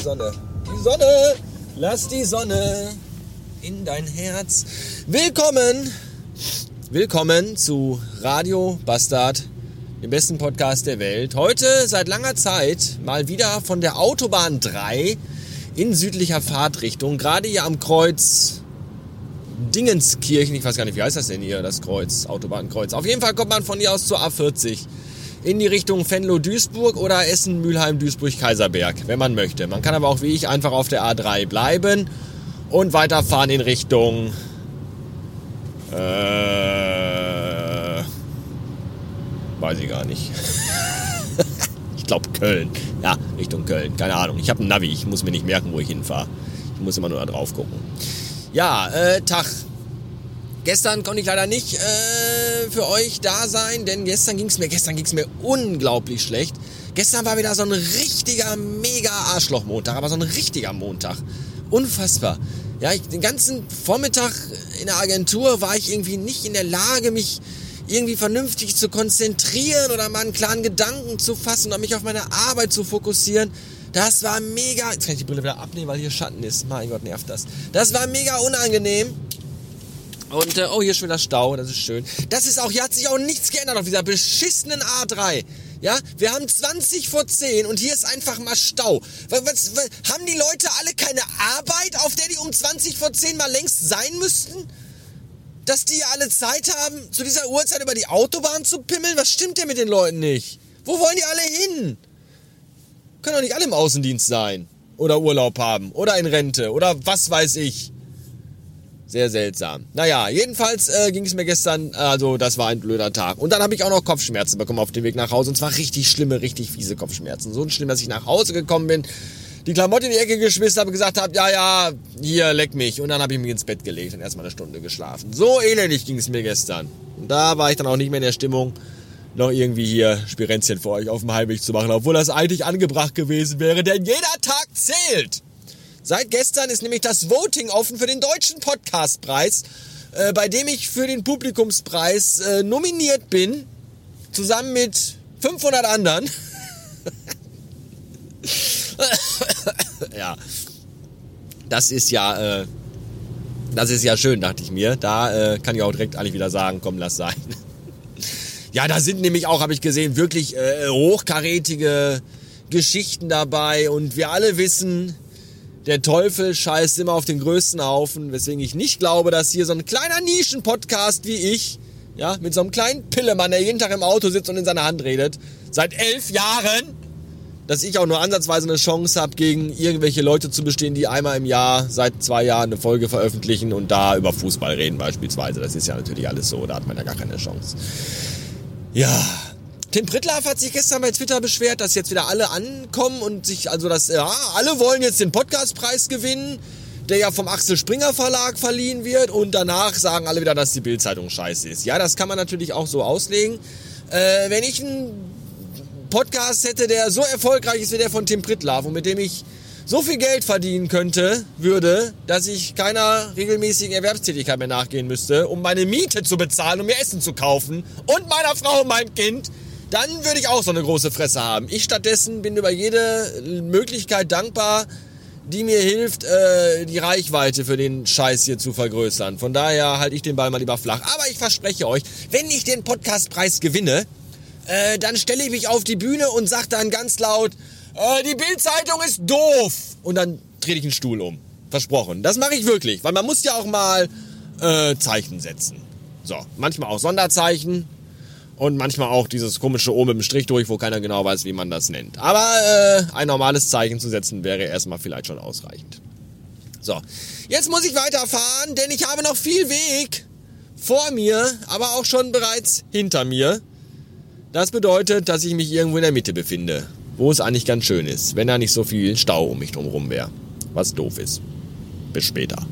Sonne. Die Sonne! Lass die Sonne in dein Herz. Willkommen! Willkommen zu Radio Bastard, dem besten Podcast der Welt. Heute seit langer Zeit mal wieder von der Autobahn 3 in südlicher Fahrtrichtung. Gerade hier am Kreuz Dingenskirchen. Ich weiß gar nicht, wie heißt das denn hier, das Kreuz, Autobahnkreuz. Auf jeden Fall kommt man von hier aus zur A40 in die Richtung Venlo-Duisburg oder Essen-Mülheim-Duisburg-Kaiserberg, wenn man möchte. Man kann aber auch wie ich einfach auf der A3 bleiben und weiterfahren in Richtung äh, weiß ich gar nicht. ich glaube Köln. Ja, Richtung Köln. Keine Ahnung. Ich habe ein Navi. Ich muss mir nicht merken, wo ich hinfahre. Ich muss immer nur da drauf gucken. Ja, äh, Tag. Gestern konnte ich leider nicht äh, für euch da sein, denn gestern ging es mir, gestern ging mir unglaublich schlecht. Gestern war wieder so ein richtiger, mega Arschloch-Montag, aber so ein richtiger Montag. Unfassbar. Ja, ich, den ganzen Vormittag in der Agentur war ich irgendwie nicht in der Lage, mich irgendwie vernünftig zu konzentrieren oder mal einen klaren Gedanken zu fassen oder mich auf meine Arbeit zu fokussieren. Das war mega. Jetzt kann ich die Brille wieder abnehmen, weil hier Schatten ist. Mein Gott, nervt das. Das war mega unangenehm. Und äh, oh, hier ist schon wieder Stau, das ist schön. Das ist auch, hier hat sich auch nichts geändert auf dieser beschissenen A3. Ja, wir haben 20 vor 10 und hier ist einfach mal Stau. Was, was, was, haben die Leute alle keine Arbeit, auf der die um 20 vor 10 mal längst sein müssten? Dass die alle Zeit haben, zu dieser Uhrzeit über die Autobahn zu pimmeln? Was stimmt denn mit den Leuten nicht? Wo wollen die alle hin? Können doch nicht alle im Außendienst sein. Oder Urlaub haben. Oder in Rente. Oder was weiß ich. Sehr seltsam. Naja, jedenfalls äh, ging es mir gestern, also das war ein blöder Tag. Und dann habe ich auch noch Kopfschmerzen bekommen auf dem Weg nach Hause. Und zwar richtig schlimme, richtig fiese Kopfschmerzen. So schlimm, dass ich nach Hause gekommen bin, die Klamotte in die Ecke geschmissen habe, gesagt habe, ja, ja, hier, leck mich. Und dann habe ich mich ins Bett gelegt und erstmal eine Stunde geschlafen. So elendig ging es mir gestern. Und da war ich dann auch nicht mehr in der Stimmung, noch irgendwie hier Spirenzchen für euch auf dem Heimweg zu machen, obwohl das eigentlich angebracht gewesen wäre, denn jeder Tag zählt. Seit gestern ist nämlich das Voting offen für den Deutschen Podcastpreis, äh, bei dem ich für den Publikumspreis äh, nominiert bin, zusammen mit 500 anderen. ja, das ist ja, äh, das ist ja schön, dachte ich mir. Da äh, kann ich auch direkt eigentlich wieder sagen, komm, lass sein. ja, da sind nämlich auch, habe ich gesehen, wirklich äh, hochkarätige Geschichten dabei und wir alle wissen, der Teufel scheißt immer auf den größten Haufen, weswegen ich nicht glaube, dass hier so ein kleiner Nischen-Podcast wie ich, ja, mit so einem kleinen Pillemann, der jeden Tag im Auto sitzt und in seiner Hand redet, seit elf Jahren, dass ich auch nur ansatzweise eine Chance habe, gegen irgendwelche Leute zu bestehen, die einmal im Jahr seit zwei Jahren eine Folge veröffentlichen und da über Fußball reden beispielsweise. Das ist ja natürlich alles so, da hat man ja gar keine Chance. Ja, Tim Prittlaff hat sich gestern bei Twitter beschwert, dass jetzt wieder alle ankommen und sich, also das, ja, alle wollen jetzt den Podcastpreis gewinnen, der ja vom Axel Springer Verlag verliehen wird und danach sagen alle wieder, dass die Bildzeitung scheiße ist. Ja, das kann man natürlich auch so auslegen. Äh, wenn ich einen Podcast hätte, der so erfolgreich ist wie der von Tim Prittlaff und mit dem ich so viel Geld verdienen könnte, würde, dass ich keiner regelmäßigen Erwerbstätigkeit mehr nachgehen müsste, um meine Miete zu bezahlen, um mir Essen zu kaufen und meiner Frau und meinem Kind, dann würde ich auch so eine große Fresse haben. Ich stattdessen bin über jede Möglichkeit dankbar, die mir hilft, äh, die Reichweite für den Scheiß hier zu vergrößern. Von daher halte ich den Ball mal lieber flach. Aber ich verspreche euch, wenn ich den Podcastpreis gewinne, äh, dann stelle ich mich auf die Bühne und sage dann ganz laut, äh, die Bildzeitung ist doof. Und dann drehe ich einen Stuhl um. Versprochen. Das mache ich wirklich, weil man muss ja auch mal äh, Zeichen setzen. So, manchmal auch Sonderzeichen, und manchmal auch dieses komische O mit dem Strich durch, wo keiner genau weiß, wie man das nennt. Aber äh, ein normales Zeichen zu setzen wäre erstmal vielleicht schon ausreichend. So, jetzt muss ich weiterfahren, denn ich habe noch viel Weg vor mir, aber auch schon bereits hinter mir. Das bedeutet, dass ich mich irgendwo in der Mitte befinde, wo es eigentlich ganz schön ist, wenn da nicht so viel Stau um mich drumherum wäre. Was doof ist. Bis später.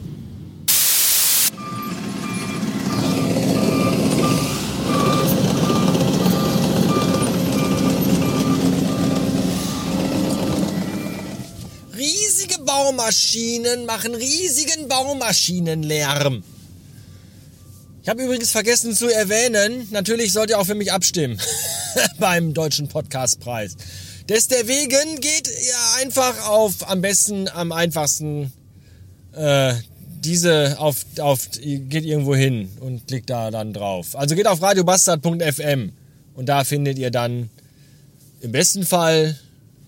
Baumaschinen machen riesigen Baumaschinenlärm. Ich habe übrigens vergessen zu erwähnen, natürlich sollt ihr auch für mich abstimmen beim Deutschen Podcastpreis. Deswegen geht ihr einfach auf am besten, am einfachsten äh, diese auf, auf geht irgendwo hin und klickt da dann drauf. Also geht auf radiobastard.fm und da findet ihr dann im besten Fall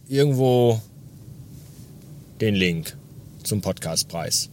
irgendwo den Link zum Podcastpreis.